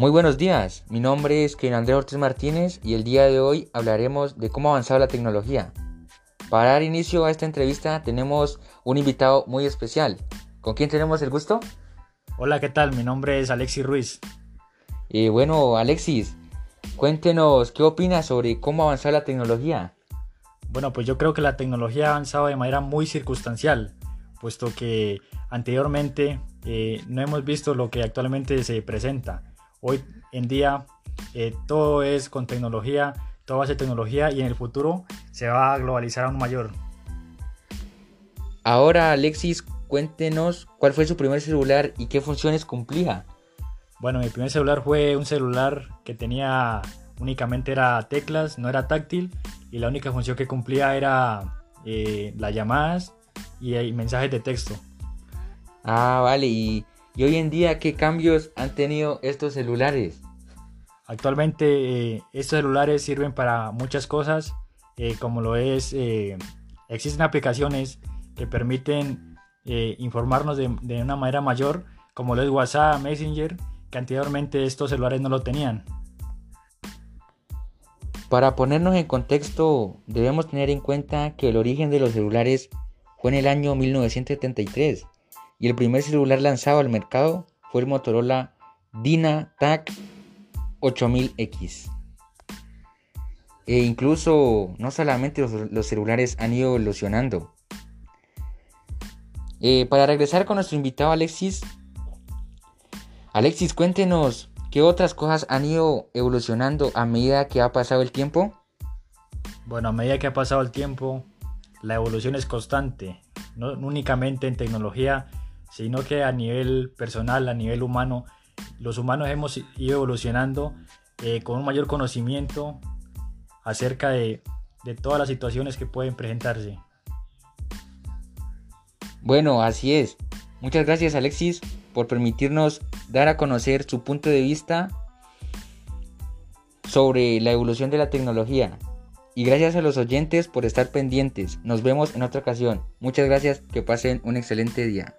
Muy buenos días, mi nombre es Kevin Andrés Ortiz Martínez y el día de hoy hablaremos de cómo ha avanzado la tecnología. Para dar inicio a esta entrevista tenemos un invitado muy especial. ¿Con quién tenemos el gusto? Hola, ¿qué tal? Mi nombre es Alexis Ruiz. Y eh, bueno, Alexis, cuéntenos qué opinas sobre cómo ha avanzado la tecnología. Bueno, pues yo creo que la tecnología ha avanzado de manera muy circunstancial, puesto que anteriormente eh, no hemos visto lo que actualmente se presenta. Hoy en día eh, todo es con tecnología, todo va a ser tecnología y en el futuro se va a globalizar aún mayor. Ahora Alexis, cuéntenos cuál fue su primer celular y qué funciones cumplía. Bueno, mi primer celular fue un celular que tenía únicamente era teclas, no era táctil y la única función que cumplía era eh, las llamadas y, y mensajes de texto. Ah, vale, y ¿Y hoy en día qué cambios han tenido estos celulares? Actualmente eh, estos celulares sirven para muchas cosas, eh, como lo es, eh, existen aplicaciones que permiten informarnos de, de, una manera mayor, como lo es WhatsApp, Messenger, que anteriormente estos celulares no lo tenían. Para ponernos en contexto, debemos tener en cuenta que el origen de los celulares fue en el año 1973 y el primer celular lanzado al mercado fue el Motorola DynaTAC 8000X. E incluso no solamente los, celulares han ido evolucionando. Eh, para regresar con nuestro invitado Alexis, Alexis, cuéntenos qué otras cosas han ido evolucionando a medida que ha pasado el tiempo. Bueno, a medida que ha pasado el tiempo, la evolución es constante, no únicamente en tecnología, sino que a nivel personal, a nivel humano, los humanos hemos ido evolucionando eh, con un mayor conocimiento acerca de, de todas las situaciones que pueden presentarse. Bueno, así es. Muchas gracias Alexis por permitirnos dar a conocer su punto de vista sobre la evolución de la tecnología. Y gracias a los oyentes por estar pendientes. Nos vemos en otra ocasión. Muchas gracias. Que pasen un excelente día.